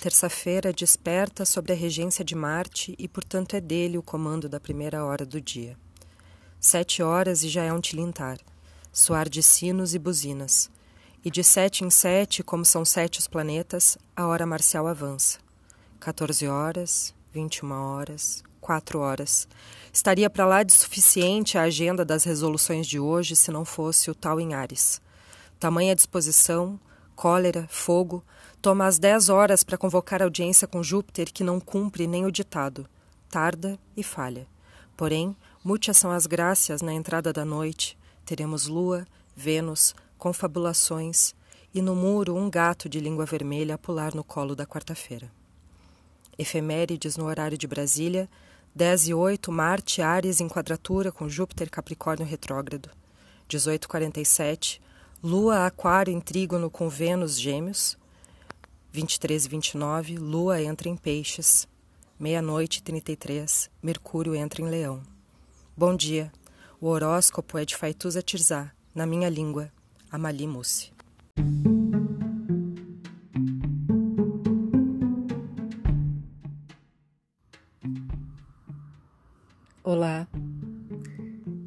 terça-feira desperta sobre a regência de Marte e, portanto, é dele o comando da primeira hora do dia. Sete horas e já é um tilintar, soar de sinos e buzinas. E de sete em sete, como são sete os planetas, a hora marcial avança. 14 horas, 21 horas, 4 horas. Estaria para lá de suficiente a agenda das resoluções de hoje se não fosse o tal em Ares. Tamanha disposição, cólera, fogo, toma as 10 horas para convocar audiência com Júpiter que não cumpre nem o ditado. Tarda e falha. Porém, muitas são as graças na entrada da noite. Teremos lua, Vênus, confabulações e no muro um gato de língua vermelha a pular no colo da quarta-feira. Efemérides no horário de Brasília, 10 e 8, Marte, Ares em quadratura com Júpiter, Capricórnio retrógrado. 1847, Lua, Aquário em trígono com Vênus, Gêmeos. 23 e 29, Lua entra em Peixes. Meia-noite 33, Mercúrio entra em Leão. Bom dia. O horóscopo é de Faituza Tirzá, na minha língua, Amali Mussi. Olá,